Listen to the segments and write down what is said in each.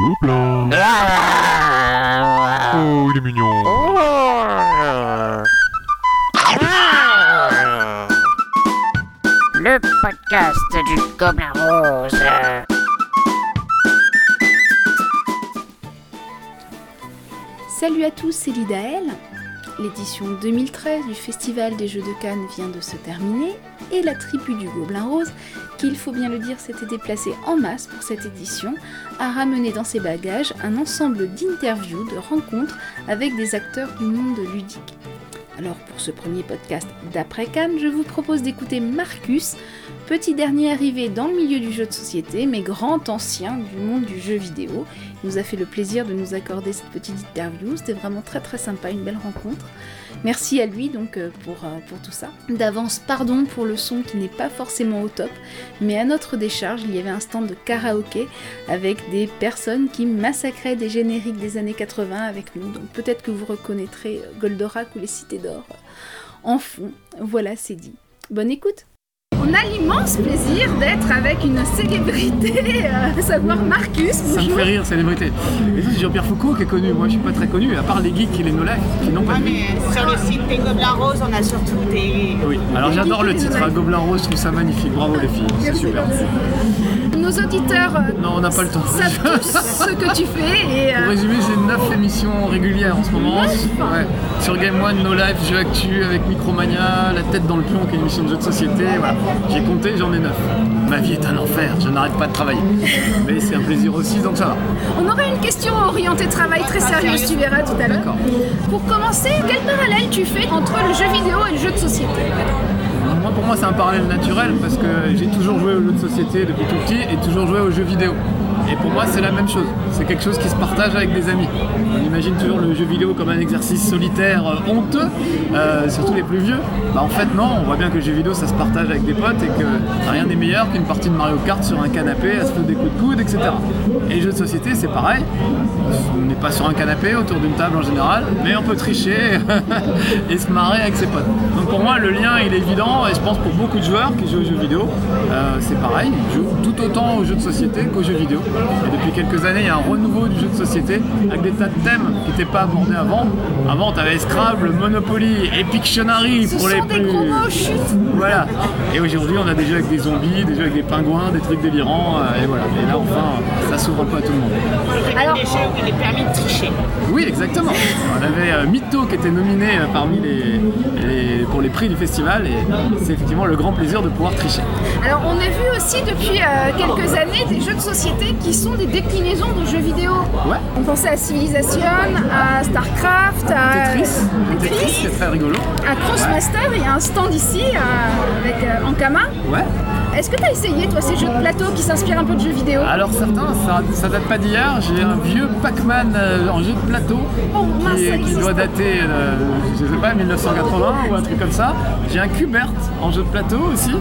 Gobelin. Oh, il est mignon. Le podcast du Gobelin Rose. Salut à tous, c'est Lidaël. L'édition 2013 du Festival des Jeux de Cannes vient de se terminer et la tribu du Gobelin Rose, qui il faut bien le dire s'était déplacée en masse pour cette édition, a ramené dans ses bagages un ensemble d'interviews, de rencontres avec des acteurs du monde ludique. Alors pour ce premier podcast d'après Cannes, je vous propose d'écouter Marcus, petit dernier arrivé dans le milieu du jeu de société, mais grand ancien du monde du jeu vidéo. Il nous a fait le plaisir de nous accorder cette petite interview, c'était vraiment très très sympa, une belle rencontre. Merci à lui donc euh, pour, euh, pour tout ça. D'avance, pardon pour le son qui n'est pas forcément au top, mais à notre décharge, il y avait un stand de karaoké avec des personnes qui massacraient des génériques des années 80 avec nous. Donc peut-être que vous reconnaîtrez Goldorak ou les Cités d'Or en fond. Voilà, c'est dit. Bonne écoute on a l'immense plaisir d'être avec une célébrité, euh, à savoir Marcus. Ça me fait rire, célébrité. Et c'est Jean-Pierre Foucault qui est connu. Moi, je suis pas très connu, à part les geeks et les no qui n'ont pas Ah, de mais sur le site des Gobelins Roses, on a surtout des. Oui, alors j'adore le titre, hein. Gobelin Rose, je trouve ça magnifique. Bravo les filles, c'est super. Nos auditeurs euh, Non, on n'a pas le temps. savent tous ce que tu fais et Pour euh, résumer, j'ai 9 émissions régulières en ce moment. Ouais. Sur Game One, No Life, Jeux Actu avec Micromania, La tête dans le plomb qui est une émission de jeux de société. Voilà. J'ai compté, j'en ai 9. Ma vie est un enfer, je n'arrête pas de travailler. Mais c'est un plaisir aussi, donc ça va. on aurait une question orientée travail très sérieuse, tu verras tout à l'heure. D'accord. Pour commencer, quel parallèle tu fais entre le jeu vidéo et le jeu de société Moi, pour moi, c'est un parallèle naturel parce que j'ai toujours joué aux jeux de société depuis tout petit et toujours joué aux jeux vidéo. Et pour moi, c'est la même chose. C'est quelque chose qui se partage avec des amis. On imagine toujours le jeu vidéo comme un exercice solitaire euh, honteux, euh, surtout les plus vieux. Bah, en fait, non, on voit bien que le jeu vidéo, ça se partage avec des potes et que rien n'est meilleur qu'une partie de Mario Kart sur un canapé à se foutre des coups de coude, etc. Et les jeux de société, c'est pareil. On n'est pas sur un canapé autour d'une table en général, mais on peut tricher et se marrer avec ses potes. Donc pour moi, le lien, il est évident et je pense pour beaucoup de joueurs qui jouent aux jeux vidéo, c'est pareil. Ils jouent tout autant aux jeux de société qu'aux jeux vidéo. Et depuis quelques années, il y a un renouveau du jeu de société avec des tas de thèmes qui n'étaient pas abordés avant. Avant, tu avais Scrabble, Monopoly, Pictionary Ce pour les plus... gros mots, chut Voilà. Et aujourd'hui, on a des jeux avec des zombies, des jeux avec des pingouins, des trucs délirants, euh, et voilà. Et là, enfin, ça s'ouvre un peu à tout le monde. Alors- des jeux où il est permis de tricher. Oui, exactement. On avait euh, Mytho qui était nominé euh, parmi les, les- pour les prix du festival, et c'est effectivement le grand plaisir de pouvoir tricher. Alors on a vu aussi depuis euh, quelques années des jeux de société qui sont des déclinaisons de jeux vidéo. Ouais. On pensait à Civilization, à Starcraft, à Tetris, Tetris, Tetris, c'est très rigolo. à Crossmaster, il y a un stand ici euh, avec euh, Ankama. Ouais. Est-ce que tu as essayé toi ces jeux de plateau qui s'inspirent un peu de jeux vidéo? Alors certains, ça, ça date pas d'hier. J'ai un vieux Pac-Man euh, en jeu de plateau Oh, mince, qui, doit dater, euh, je sais pas, 1980 ou un truc comme ça. J'ai un Cubert en jeu de plateau aussi.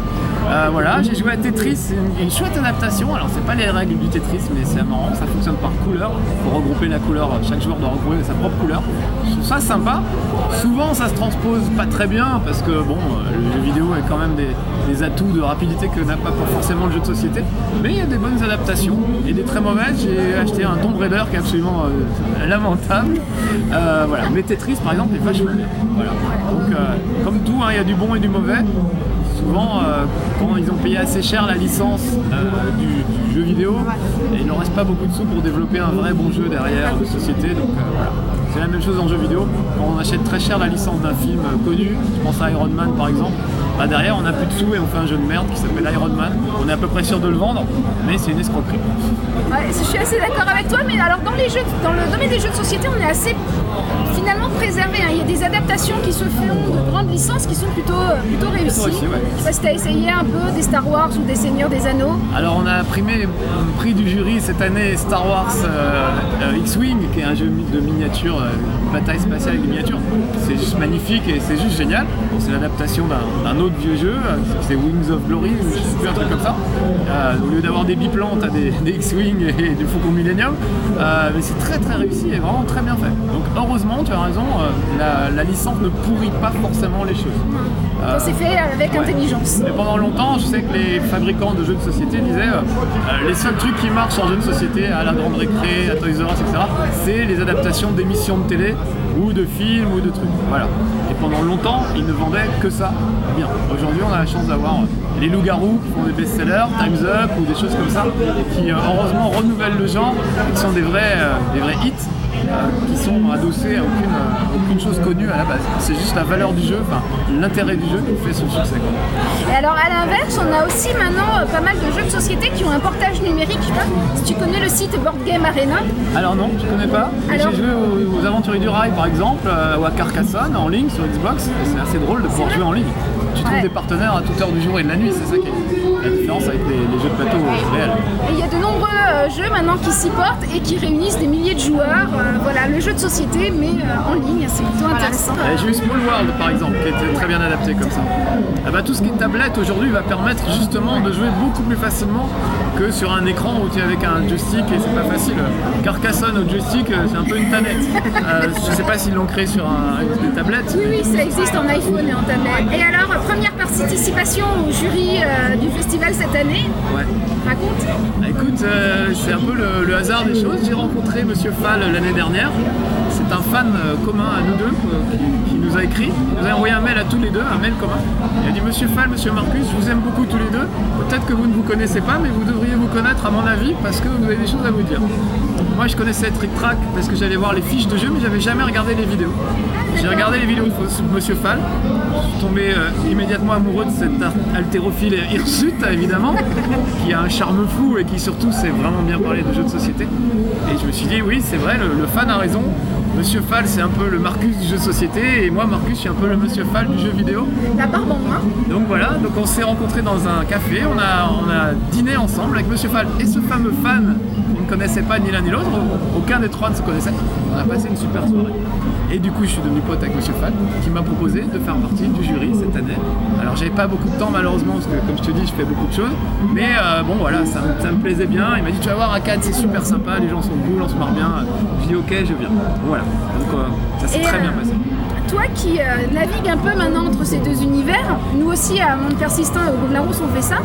Euh, voilà, j'ai joué à Tetris, une, une chouette adaptation. Alors c'est pas les règles du Tetris, mais c'est marrant, ça fonctionne par couleur. Faut regrouper la couleur, chaque joueur doit regrouper sa propre couleur. Je trouve ça sympa. Souvent ça se transpose pas très bien parce que bon, euh, le jeu vidéo a quand même des, atouts de rapidité que n'a pas forcément le jeu de société. Mais il y a des bonnes adaptations et des très mauvaises. J'ai acheté un Tomb Raider qui est absolument euh, lamentable. Voilà. Mais Tetris par exemple est vachement bien. Donc comme tout, hein, il y a du bon et du mauvais. Souvent, euh, quand ils ont payé assez cher la licence euh, du, du jeu vidéo, et il ne reste pas beaucoup de sous pour développer un vrai bon jeu derrière de société. Donc euh, voilà. C'est la même chose en jeu vidéo. Quand on achète très cher la licence d'un film connu, je pense à Iron Man par exemple, bah derrière on n'a plus de sous et on fait un jeu de merde qui s'appelle Iron Man. On est à peu près sûr de le vendre, mais c'est une escroquerie. Ouais, je suis assez d'accord avec toi, mais alors dans les jeux, dans le domaine des jeux de société, on est assez finalement préservé. hein. Il y a des adaptations qui se font de grandes licences qui sont plutôt, euh, plutôt réussies. réussies, ouais. Je sais pas si t'as essayé un peu des Star Wars ou des Seigneurs des Anneaux. Alors on a primé le prix du jury cette année Star Wars euh, euh, X-Wing, qui est un jeu de miniature, euh, une bataille spatiale avec des miniatures. C'est juste magnifique et c'est juste génial. C'est l'adaptation d'un d'un autre vieux jeu, c'est Wings of Glory, ou je sais plus un truc comme ça. Euh, au lieu d'avoir des biplans, t'as des, des X-Wing et du Faucon Millennium. Euh, mais c'est très très réussi et vraiment très bien fait. Donc heureusement, tu as raison, euh, la, la licence ne pourrit pas forcément les choses. Euh, s'est fait avec ouais. intelligence. Et pendant longtemps, je sais que les fabricants de jeux de société disaient euh, les seuls trucs qui marchent en jeux de société, à la Grande Récré, à Toys R Us, etc., c'est les adaptations d'émissions de télé ou de films ou de trucs. Voilà. Pendant longtemps, ils ne vendaient que ça. Bien. Aujourd'hui, on a la chance d'avoir euh, les loups-garous qui font des best-sellers, Time's Up ou des choses comme ça, qui euh, heureusement renouvellent le genre qui sont des vrais, euh, des vrais hits. Qui sont adossés à aucune, aucune chose connue à la base. C'est juste la valeur du jeu, enfin l'intérêt du jeu qui fait son succès. Et alors à l'inverse, on a aussi maintenant euh, pas mal de jeux de société qui ont un portage numérique. Je sais pas si tu connais le site Board Game Arena. Alors non, je connais pas. Alors- J'ai joué aux, aux Aventuriers du Rail par exemple, euh, ou à Carcassonne en ligne sur Xbox. C'est assez drôle de pouvoir jouer en ligne. Tu trouves Ouais. des partenaires à toute heure du jour et de la nuit, c'est ça qui est différence avec les, les jeux de plateau réels. Et il y a de nombreux euh, jeux maintenant qui s'y portent et qui réunissent des milliers de joueurs. Euh, voilà, le jeu de société, mais euh, en ligne, c'est plutôt intéressant. Euh, J'ai eu Small World par exemple, qui était très bien adapté comme ça. Ah bah, tout ce qui est tablette aujourd'hui va permettre justement de jouer beaucoup plus facilement que sur un écran où tu es avec un joystick et c'est pas facile. Carcassonne au joystick, c'est un peu une tanette. Euh, je sais pas s'ils l'ont créé sur un, des tablettes. Oui, oui, ça existe en iPhone et en tablette. Et alors, première participation au jury euh, du festival cette année. Ouais. Raconte. Bah, Écoute, euh, c'est un peu le, le hasard des choses. J'ai rencontré Monsieur Fall l'année dernière. C'est un fan euh, commun à nous deux euh, qui, qui nous a écrit. Il nous a envoyé un mail à tous les deux, un mail commun. Il a dit Monsieur Fall, Monsieur Marcus, je vous aime beaucoup tous les deux. Peut-être que vous ne vous connaissez pas, mais vous devriez vous connaître à mon avis parce que vous avez des choses à vous dire. Moi, je connaissais Trick Track parce que j'allais voir les fiches de jeu, mais j'avais jamais regardé les vidéos. J'ai regardé les vidéos de Monsieur Fall. Je suis tombé euh, immédiatement amoureux de cet haltérophile hirsute, évidemment, qui a un charme fou et qui surtout sait vraiment bien parler de jeux de société. Et je me suis dit, oui, c'est vrai, le, le fan a raison. Monsieur Fall, c'est un peu le Marcus du jeu de société, et moi, Marcus, je suis un peu le Monsieur Fall du jeu vidéo. La barbe en. Donc voilà, donc on s'est rencontrés dans un café, on a, on a dîné ensemble avec Monsieur Fall et ce fameux fan qu'on ne connaissait pas ni l'un ni l'autre, aucun des trois ne se connaissait. On a passé une super soirée. Et du coup, je suis devenu pote avec Monsieur Fall qui m'a proposé de faire partie du jury cette année. Alors j'avais pas beaucoup de temps malheureusement parce que comme je te dis, je fais beaucoup de choses. Mais euh, bon voilà, ça, me- ça me plaisait bien. Il m'a dit tu vas voir à Cannes, c'est super sympa, les gens sont cool, on se marre bien. Je dis ok, je viens. Voilà, donc euh, ça s'est très bien euh, passé. Toi qui euh, navigues un peu maintenant entre ces deux univers, nous aussi à Monde Persistant et au Gobelin Rousse on fait ça.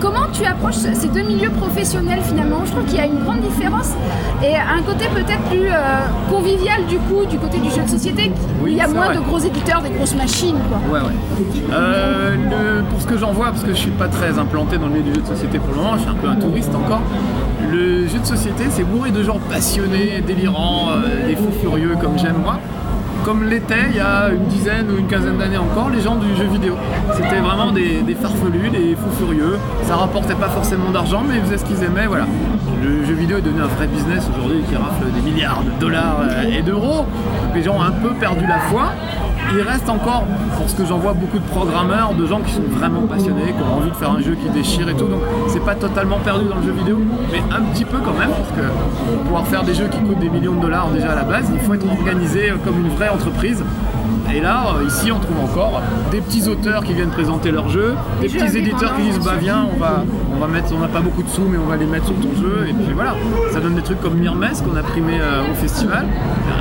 Comment tu approches ces deux milieux professionnels finalement? Je trouve qu'il y a une grande différence et un côté peut-être plus euh, convivial du coup du côté du jeu de société. Oui, il y a moins vrai. de gros éditeurs, des grosses machines quoi. Ouais, ouais. Euh, le- pour ce que j'en vois, parce que je suis pas très implanté dans le milieu du jeu de société pour le moment, je suis un peu un touriste encore. Le jeu de société, c'est bourré de gens passionnés, délirants, euh, des fous furieux comme j'aime moi. Comme l'était il y a une dizaine ou une quinzaine d'années encore, les gens du jeu vidéo. C'était vraiment des, farfelus, des fous furieux. Ça rapportait pas forcément d'argent, mais ils faisaient ce qu'ils aimaient, voilà. Le jeu vidéo est devenu un vrai business aujourd'hui qui rafle des milliards de dollars euh, et d'euros. Les gens ont un peu perdu la foi. Il reste encore, pour ce que j'en vois, beaucoup de programmeurs, de gens qui sont vraiment passionnés, qui ont envie de faire un jeu qui déchire et tout. Donc c'est pas totalement perdu dans le jeu vidéo, mais un petit peu quand même, parce que pour pouvoir faire des jeux qui coûtent des millions de dollars déjà à la base, il faut être organisé comme une vraie entreprise. Et là, euh, ici, on trouve encore des petits auteurs qui viennent présenter leur jeu, des jeux petits éditeurs qui disent bah viens, on va, on va mettre, n'a pas beaucoup de sous, mais on va les mettre sur ton jeu. Et puis voilà, ça donne des trucs comme Mirmes qu'on a primé euh, au festival.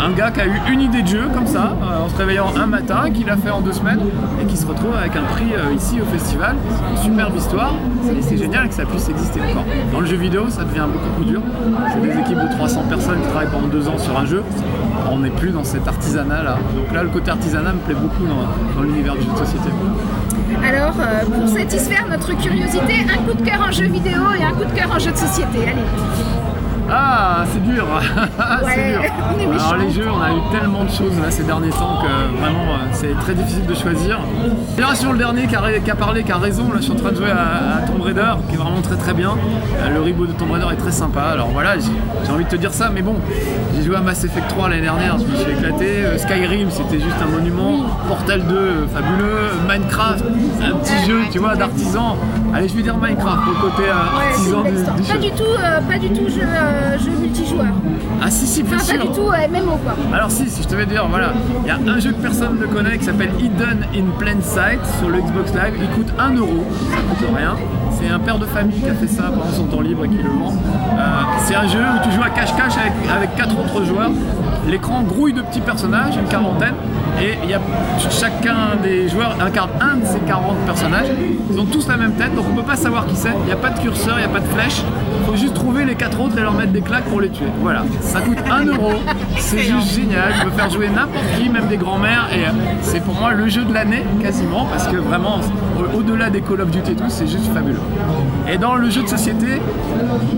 Un gars qui a eu une idée de jeu comme ça, euh, en se réveillant un matin, qui l'a fait en deux semaines, et qui se retrouve avec un prix euh, ici au festival. Une superbe histoire, et c'est génial que ça puisse exister encore. Dans le jeu vidéo, ça devient beaucoup plus dur. C'est des équipes de 300 personnes qui travaillent pendant deux ans sur un jeu. On n'est plus dans cet artisanat là. Donc là, le côté artisanat me plaît beaucoup dans, dans l'univers du jeu de société. Alors euh, pour satisfaire notre curiosité, un coup de cœur en jeu vidéo et un coup de cœur en jeu de société. Allez. Ah, c'est dur, c'est Ouais, dur. on est méchants. Alors les jeux, on a eu tellement de choses là ces derniers temps que vraiment euh, c'est très difficile de choisir. D'ailleurs sur le dernier qui a, qui a parlé, qui a raison, là je suis en train de jouer à, à Tomb Raider, qui est vraiment très très bien. Euh, le reboot de Tomb Raider est très sympa. Alors voilà, j'ai envie de te dire ça, mais bon, j'ai joué à Mass Effect 3 l'année dernière, je me suis éclaté. Euh, Skyrim, c'était juste un monument. Portal 2, euh, fabuleux. Minecraft, un petit jeu, tu vois, d'artisan. Allez, je vais dire Minecraft, au côté Ouais, artisan belle du, du Pas jeu. du tout, euh, pas du tout jeu, euh, jeu multijoueur. Ah si si bien Enfin, sûr pas du tout euh, MMO quoi. Alors si, si je te vais dire, voilà, il y a un jeu que personne ne connaît qui s'appelle Hidden in Plain Sight sur le Xbox Live. Il coûte 1 euro, ça coûte rien. C'est un père de famille qui a fait ça pendant son temps libre et qui le vend. Euh, c'est un jeu où tu joues à cache-cache avec, avec quatre autres joueurs. L'écran grouille de petits personnages, une quarantaine, et il y a, chacun des joueurs incarne un de ces 40 personnages. Ils ont tous la même tête, donc on peut pas savoir qui c'est. Il n'y a pas de curseur, il n'y a pas de flèche. Il faut juste trouver les quatre autres et leur mettre des claques pour les tuer. Voilà, ça coûte 1 euro. C'est juste génial. Je peux faire jouer n'importe qui, même des grands-mères. Et euh, c'est pour moi le jeu de l'année quasiment, parce que vraiment, au- au-delà des Call of Duty et tout, c'est juste fabuleux. Et dans le jeu de société,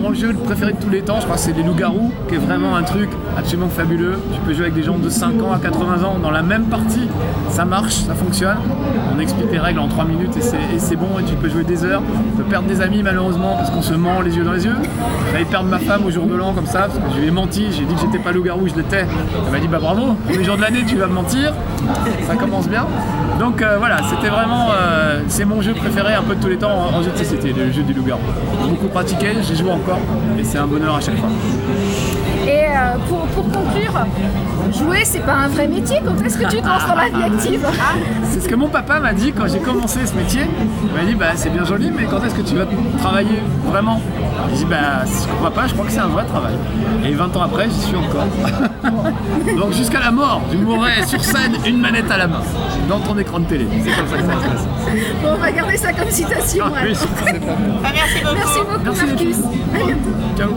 mon jeu préféré de tous les temps, je crois que c'est les loups-garous, qui est vraiment un truc absolument fabuleux. Tu peux jouer avec des gens de 5 ans à 80 ans dans la même partie. Ça marche, ça fonctionne. On explique les règles en 3 minutes et c'est, bon et tu peux jouer des heures. Tu peux perdre des amis malheureusement parce qu'on se ment les yeux dans les yeux. Failli perdre ma femme au jour de l'an comme ça parce que je lui ai menti. J'ai dit que j'étais pas loup-garou, je l'étais. Elle m'a dit bah bravo, premier jour de l'année tu vas me mentir. Ça commence bien. Donc euh, voilà, c'était vraiment, euh, c'est mon jeu préféré un peu de tous les temps en, en jeu de société, le jeu du loup-garou. Beaucoup pratiqué, j'y joue encore et c'est un bonheur à chaque fois. Euh, pour, pour conclure, jouer c'est pas un vrai métier. Quand est-ce que tu te lances dans la vie active C'est ce que mon papa m'a dit quand j'ai commencé ce métier. Il m'a dit bah c'est bien joli mais quand est-ce que tu vas travailler vraiment? J'ai dit bah je crois pas, je crois que c'est un vrai travail. Et 20 ans après j'y suis encore. Donc jusqu'à la mort, je mourrai sur scène une manette à la main dans ton écran de télé. C'est comme ça que ça se passe. Bon, on va garder ça comme citation. Ah, oui, Ah, merci beaucoup. Merci beaucoup Merci Marcus. À bientôt. Ciao.